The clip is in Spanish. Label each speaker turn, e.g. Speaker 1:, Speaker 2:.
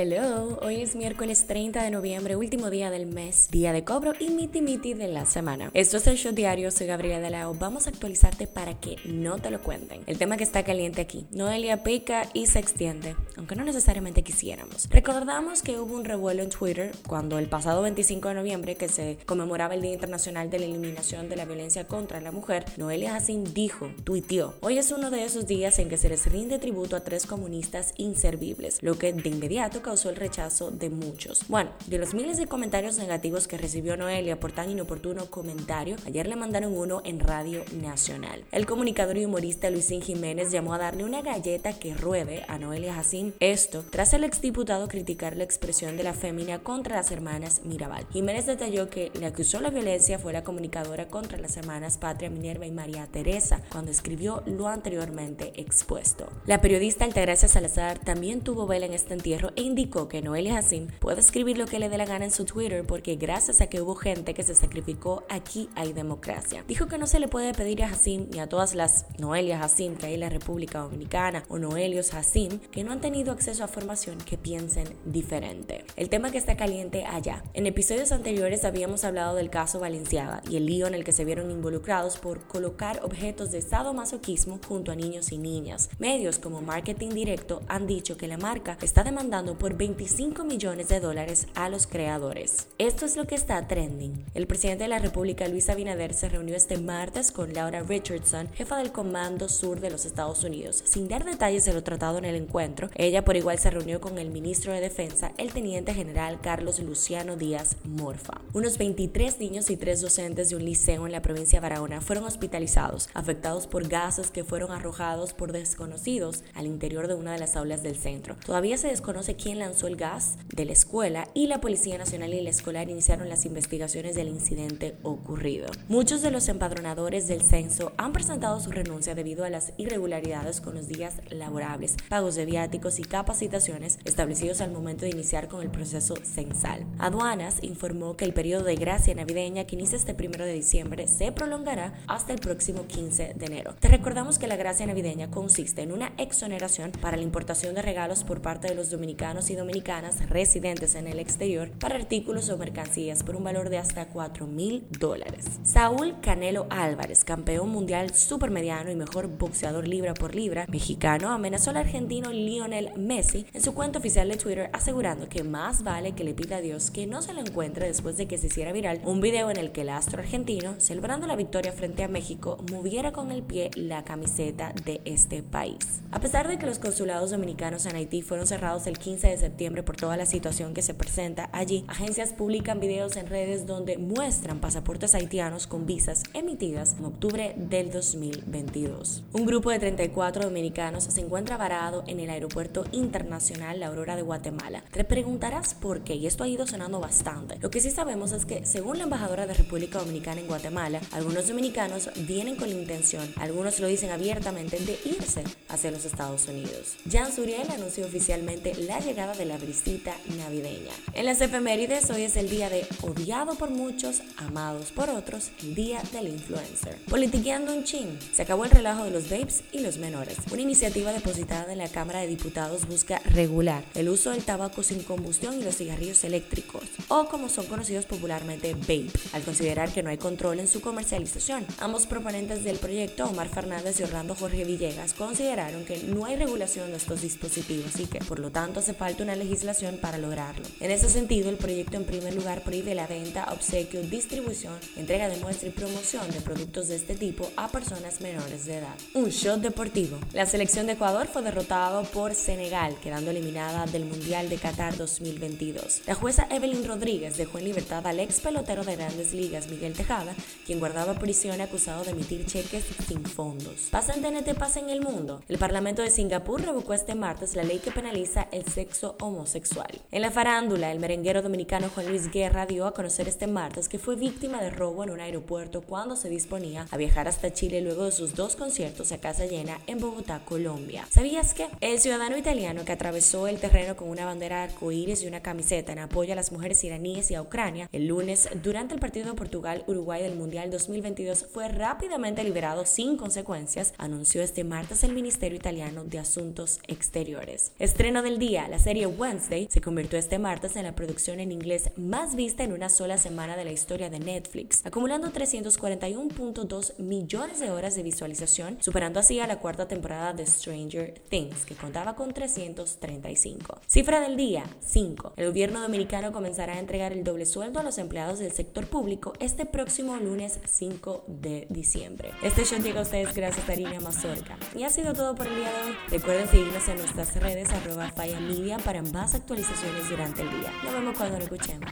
Speaker 1: Hello, hoy es miércoles 30 de noviembre, último día del mes, día de cobro y miti miti de la semana. Esto es el show diario, soy Gabriela de Lao. Vamos a actualizarte para que no te lo cuenten. El tema que está caliente aquí, Noelia pica y se extiende, aunque no necesariamente quisiéramos. Recordamos que hubo un revuelo en Twitter cuando el pasado 25 de noviembre, que se conmemoraba el Día Internacional de la Eliminación de la Violencia contra la Mujer, Noelia Hassin dijo, tuiteó, hoy es uno de esos días en que se les rinde tributo a tres comunistas inservibles, lo que de inmediato causó el rechazo de muchos. Bueno, de los miles de comentarios negativos que recibió Noelia por tan inoportuno comentario, ayer le mandaron uno en Radio Nacional. El comunicador y humorista Luisín Jiménez llamó a darle una galleta que ruede a Noelia Jacín. Esto tras el exdiputado criticar la expresión de la fémina contra las hermanas Mirabal. Jiménez detalló que le acusó la violencia fue la comunicadora contra las hermanas Patria Minerva y María Teresa cuando escribió lo anteriormente expuesto. La periodista Altagracia Salazar también tuvo vela en este entierro e indicó que Noelia Hassim puede escribir lo que le dé la gana en su Twitter porque gracias a que hubo gente que se sacrificó, aquí hay democracia. Dijo que no se le puede pedir a Hassim ni a todas las Noelias Hassim que hay en la República Dominicana o Noelios Hassim que no han tenido acceso a formación que piensen diferente. El tema que está caliente allá. En episodios anteriores habíamos hablado del caso Valenciaga y el lío en el que se vieron involucrados por colocar objetos de sadomasoquismo junto a niños y niñas. Medios como Marketing Directo han dicho que la marca está demandando por 25 millones de dólares a los creadores. Esto es lo que está trending. El presidente de la República, Luis Abinader, se reunió este martes con Laura Richardson, jefa del Comando Sur de los Estados Unidos. Sin dar detalles de lo tratado en el encuentro, ella por igual se reunió con el ministro de Defensa, el teniente general Carlos Luciano Díaz Morfa. Unos 23 niños y tres docentes de un liceo en la provincia de Barahona fueron hospitalizados, afectados por gases que fueron arrojados por desconocidos al interior de una de las aulas del centro. Todavía se desconoce quién lanzó el gas de la escuela y la Policía Nacional y la Escolar iniciaron las investigaciones del incidente ocurrido. Muchos de los empadronadores del censo han presentado su renuncia debido a las irregularidades con los días laborables, pagos de viáticos y capacitaciones establecidos al momento de iniciar con el proceso censal. Aduanas informó que el periodo de gracia navideña que inicia este primero de diciembre se prolongará hasta el próximo 15 de enero. Te recordamos que la gracia navideña consiste en una exoneración para la importación de regalos por parte de los dominicanos y dominicanas residentes en el exterior para artículos o mercancías por un valor de hasta 4 mil dólares. Saúl Canelo Álvarez, campeón mundial supermediano y mejor boxeador libra por libra mexicano, amenazó al argentino Lionel Messi en su cuenta oficial de Twitter asegurando que más vale que le pida a Dios que no se lo encuentre después de que se hiciera viral un video en el que el astro argentino, celebrando la victoria frente a México, moviera con el pie la camiseta de este país. A pesar de que los consulados dominicanos en Haití fueron cerrados el 15 de septiembre por toda la situación que se presenta allí, agencias publican videos en redes donde muestran pasaportes haitianos con visas emitidas en octubre del 2022. Un grupo de 34 dominicanos se encuentra varado en el aeropuerto internacional La Aurora de Guatemala. Te preguntarás por qué, y esto ha ido sonando bastante. Lo que sí sabemos es que, según la embajadora de República Dominicana en Guatemala, algunos dominicanos vienen con la intención, algunos lo dicen abiertamente, de irse hacia los Estados Unidos. Jan Suriel anunció oficialmente la llegada de la brisita navideña. En las efemérides, hoy es el día de odiado por muchos, amados por otros, el día del influencer. Politiqueando un chin, se acabó el relajo de los vapes y los menores. Una iniciativa depositada en la Cámara de Diputados busca regular el uso del tabaco sin combustión y los cigarrillos eléctricos, o como son conocidos popularmente vape, al considerar que no hay control en su comercialización. Ambos proponentes del proyecto, Omar Fernández y Orlando Jorge Villegas, consideraron que no hay regulación de estos dispositivos y que, por lo tanto, hace falta una legislación para lograrlo. En ese sentido, el proyecto en primer lugar prohíbe la venta, obsequio, distribución, entrega de muestra y promoción de productos de este tipo a personas menores de edad. Un shot deportivo. La selección de Ecuador fue derrotado por Senegal, quedando eliminada del Mundial de Qatar 2022. La jueza Evelyn Rodríguez dejó en libertad al ex pelotero de grandes ligas, Miguel Tejada, quien guardaba prisión acusado de emitir cheques sin fondos. Pasa en TNT, pasa en el mundo. El Parlamento de Singapur revocó este martes la ley que penaliza el sexo homosexual. En la farándula, el merenguero dominicano Juan Luis Guerra dio a conocer este martes que fue víctima de robo en un aeropuerto cuando se disponía a viajar hasta Chile luego de sus dos conciertos a casa llena en Bogotá, Colombia. ¿Sabías que? El ciudadano italiano que atravesó el terreno con una bandera arcoíris y una camiseta en apoyo a las mujeres iraníes y a Ucrania el lunes durante el partido Portugal-Uruguay del Mundial 2022 fue rápidamente liberado sin consecuencias, anunció este martes el Ministerio Italiano de Asuntos Exteriores. Estreno del día, serie Wednesday se convirtió este martes en la producción en inglés más vista en una sola semana de la historia de Netflix, acumulando 341.2 millones de horas de visualización, superando así a la cuarta temporada de Stranger Things, que contaba con 335. Cifra del día, 5. El gobierno dominicano comenzará a entregar el doble sueldo a los empleados del sector público este próximo lunes 5 de diciembre. Este show llega a ustedes gracias a Harina Mazorca. Y ha sido todo por el día de hoy. Recuerden seguirnos en nuestras redes arroba Media para más actualizaciones durante el día. Nos vemos cuando lo escuchemos.